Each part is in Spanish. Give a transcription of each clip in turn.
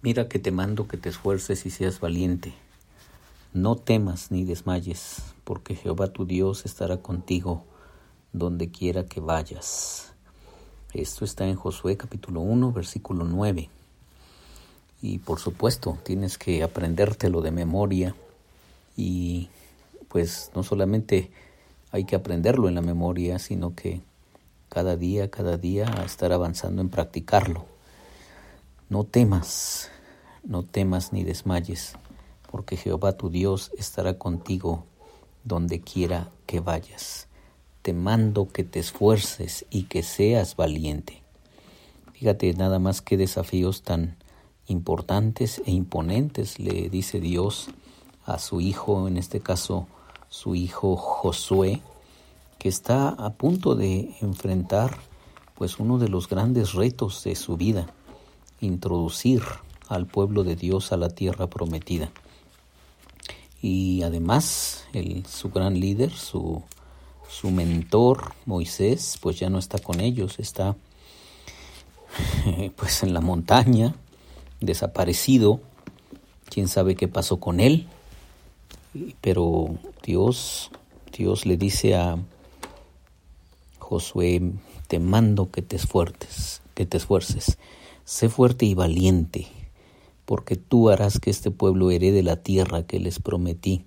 Mira que te mando que te esfuerces y seas valiente. No temas ni desmayes, porque Jehová tu Dios estará contigo donde quiera que vayas. Esto está en Josué capítulo 1, versículo 9. Y por supuesto, tienes que aprendértelo de memoria y pues no solamente hay que aprenderlo en la memoria, sino que cada día, cada día estar avanzando en practicarlo. No temas, no temas ni desmayes, porque Jehová tu Dios estará contigo donde quiera que vayas. Te mando que te esfuerces y que seas valiente. Fíjate nada más qué desafíos tan importantes e imponentes le dice Dios a su hijo, en este caso su hijo Josué, que está a punto de enfrentar pues uno de los grandes retos de su vida introducir al pueblo de Dios a la tierra prometida. Y además, su gran líder, su, su mentor Moisés, pues ya no está con ellos, está pues en la montaña, desaparecido, quién sabe qué pasó con él, pero Dios, Dios le dice a Josué, te mando que te esfuerces, que te esfuerces. Sé fuerte y valiente, porque tú harás que este pueblo herede la tierra que les prometí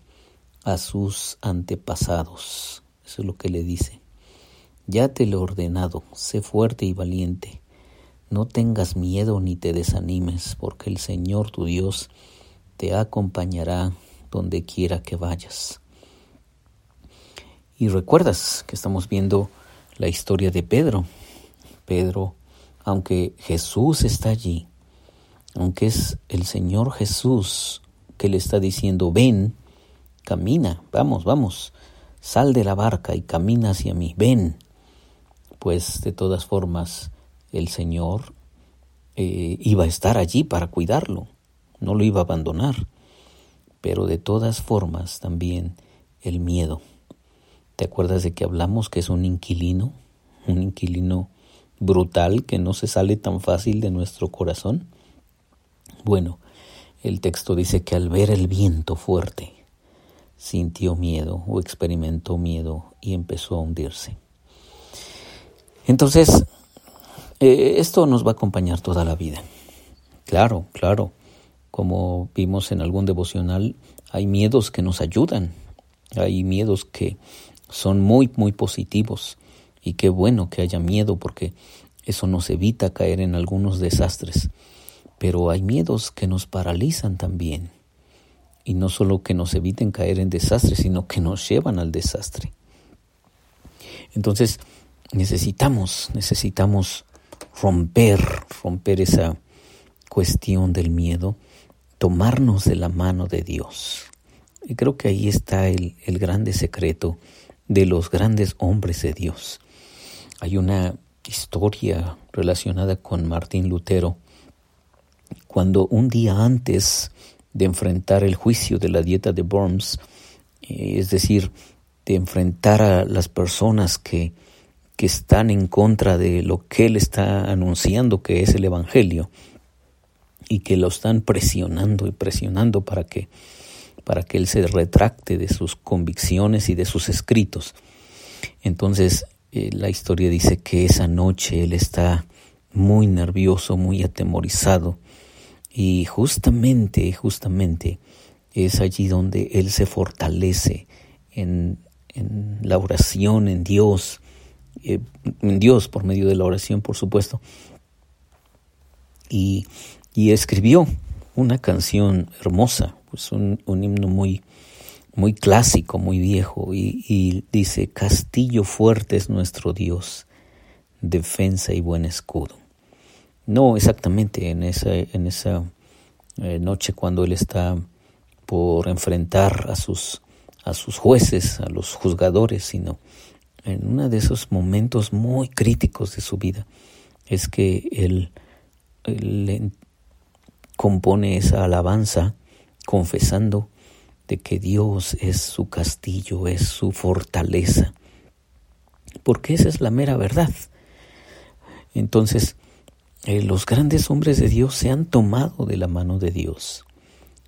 a sus antepasados. Eso es lo que le dice. Ya te lo he ordenado, sé fuerte y valiente. No tengas miedo ni te desanimes, porque el Señor tu Dios te acompañará donde quiera que vayas. Y recuerdas que estamos viendo la historia de Pedro. Pedro aunque Jesús está allí, aunque es el Señor Jesús que le está diciendo, ven, camina, vamos, vamos, sal de la barca y camina hacia mí, ven, pues de todas formas el Señor eh, iba a estar allí para cuidarlo, no lo iba a abandonar, pero de todas formas también el miedo. ¿Te acuerdas de que hablamos que es un inquilino? Un inquilino brutal que no se sale tan fácil de nuestro corazón? Bueno, el texto dice que al ver el viento fuerte, sintió miedo o experimentó miedo y empezó a hundirse. Entonces, eh, esto nos va a acompañar toda la vida. Claro, claro, como vimos en algún devocional, hay miedos que nos ayudan, hay miedos que son muy, muy positivos. Y qué bueno que haya miedo porque eso nos evita caer en algunos desastres. Pero hay miedos que nos paralizan también. Y no solo que nos eviten caer en desastres, sino que nos llevan al desastre. Entonces, necesitamos, necesitamos romper, romper esa cuestión del miedo, tomarnos de la mano de Dios. Y creo que ahí está el, el grande secreto de los grandes hombres de Dios. Hay una historia relacionada con Martín Lutero, cuando un día antes de enfrentar el juicio de la dieta de Worms, eh, es decir, de enfrentar a las personas que, que están en contra de lo que él está anunciando que es el Evangelio y que lo están presionando y presionando para que, para que él se retracte de sus convicciones y de sus escritos. Entonces eh, la historia dice que esa noche él está muy nervioso, muy atemorizado y justamente, justamente es allí donde él se fortalece en, la oración, en Dios, eh, en Dios por medio de la oración, por supuesto. Y, escribió una canción hermosa, pues un, un himno muy, muy clásico, muy viejo, y, dice, Castillo fuerte es nuestro Dios, defensa y buen escudo. No exactamente en esa, en esa eh, noche cuando él está por enfrentar a sus, a sus jueces, a los juzgadores, sino en uno de esos momentos muy críticos de su vida, es que él, él compone esa alabanza confesando de que Dios es su castillo, es su fortaleza, porque esa es la mera verdad. Entonces, eh, los grandes hombres de Dios se han tomado de la mano de Dios,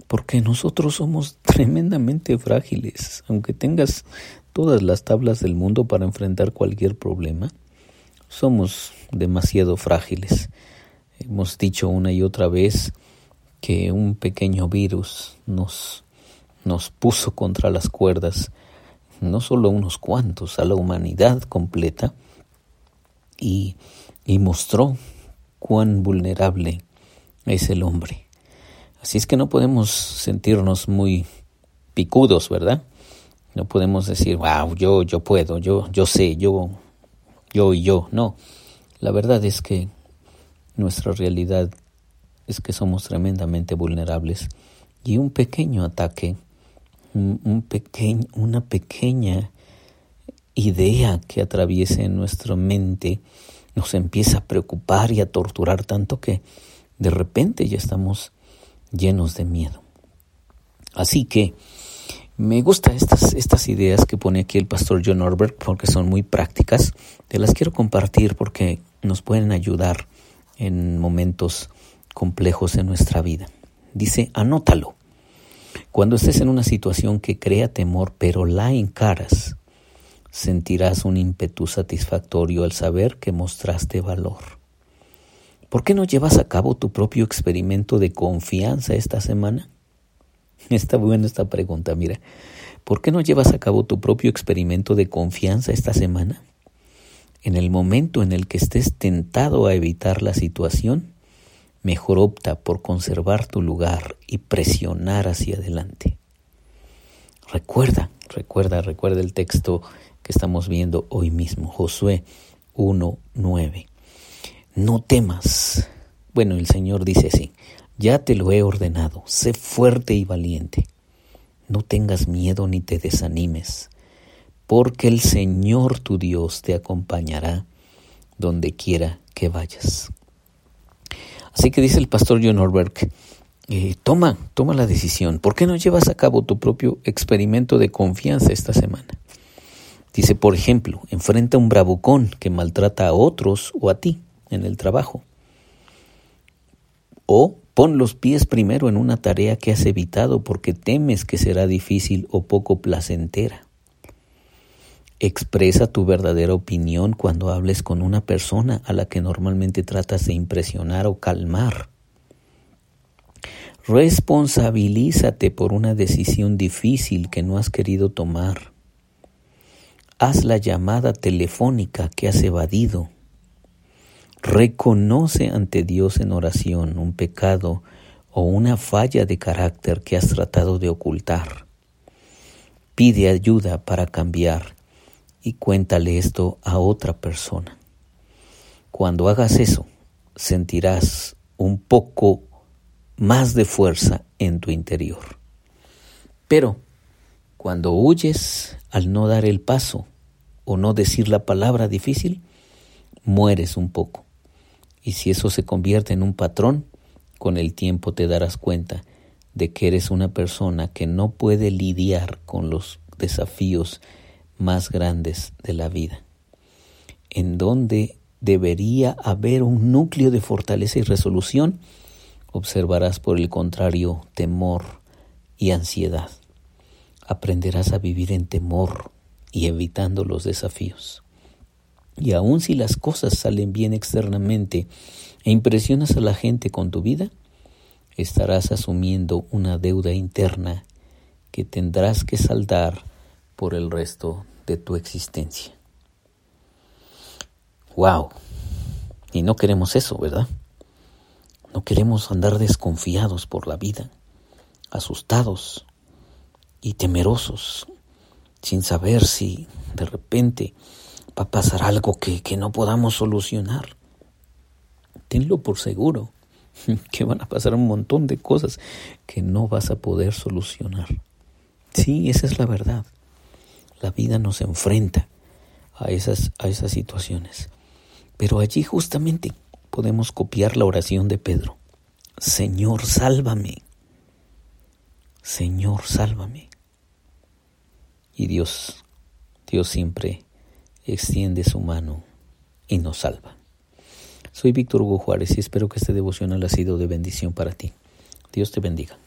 porque nosotros somos tremendamente frágiles, aunque tengas todas las tablas del mundo para enfrentar cualquier problema, somos demasiado frágiles. Hemos dicho una y otra vez que un pequeño virus nos, nos puso contra las cuerdas, no solo unos cuantos, a la humanidad completa, y, y mostró cuán vulnerable es el hombre. Así es que no podemos sentirnos muy picudos, ¿verdad? No podemos decir, wow, yo, yo puedo, yo, yo sé, yo, yo y yo. No, la verdad es que nuestra realidad es que somos tremendamente vulnerables y un pequeño ataque, un, un una pequeña idea que atraviese nuestra mente nos empieza a preocupar y a torturar tanto que de repente ya estamos llenos de miedo. Así que me gustan estas, estas ideas que pone aquí el pastor John Norbert porque son muy prácticas. Te las quiero compartir porque nos pueden ayudar en momentos complejos en nuestra vida. Dice, anótalo. Cuando estés en una situación que crea temor pero la encaras, sentirás un ímpetu satisfactorio al saber que mostraste valor. ¿Por qué no llevas a cabo tu propio experimento de confianza esta semana? Está buena esta pregunta, mira. ¿Por qué no llevas a cabo tu propio experimento de confianza esta semana? En el momento en el que estés tentado a evitar la situación, mejor opta por conservar tu lugar y presionar hacia adelante. Recuerda, recuerda, recuerda el texto que estamos viendo hoy mismo, Josué 1.9. No temas. Bueno, el Señor dice así, ya te lo he ordenado, sé fuerte y valiente. No tengas miedo ni te desanimes, porque el Señor tu Dios te acompañará donde quiera que vayas. Así que dice el pastor John Orberg, eh, toma, toma la decisión. ¿Por qué no llevas a cabo tu propio experimento de confianza esta semana? Dice, por ejemplo, enfrenta un bravucón que maltrata a otros o a ti en el trabajo. O pon los pies primero en una tarea que has evitado porque temes que será difícil o poco placentera. Expresa tu verdadera opinión cuando hables con una persona a la que normalmente tratas de impresionar o calmar. Responsabilízate por una decisión difícil que no has querido tomar. Haz la llamada telefónica que has evadido. Reconoce ante Dios en oración un pecado o una falla de carácter que has tratado de ocultar. Pide ayuda para cambiar y cuéntale esto a otra persona. Cuando hagas eso, sentirás un poco más de fuerza en tu interior. Pero cuando huyes al no dar el paso, o no decir la palabra difícil, mueres un poco. Y si eso se convierte en un patrón, con el tiempo te darás cuenta de que eres una persona que no puede lidiar con los desafíos más grandes de la vida, en donde debería haber un núcleo de fortaleza y resolución, observarás por el contrario temor y ansiedad. Aprenderás a vivir en temor, y evitando los desafíos. Y aun si las cosas salen bien externamente e impresionas a la gente con tu vida, estarás asumiendo una deuda interna que tendrás que saldar por el resto de tu existencia. ¡Wow! Y no queremos eso, ¿verdad? No queremos andar desconfiados por la vida, asustados y temerosos sin saber si de repente va a pasar algo que, que no podamos solucionar. Tenlo por seguro que van a pasar un montón de cosas que no vas a poder solucionar. Sí, esa es la verdad. La vida nos enfrenta a esas, a esas situaciones. Pero allí justamente podemos copiar la oración de Pedro. Señor, sálvame. Señor, sálvame. Y Dios, Dios siempre extiende su mano y nos salva. Soy Víctor Hugo Juárez y espero que este devocional ha sido de bendición para ti. Dios te bendiga.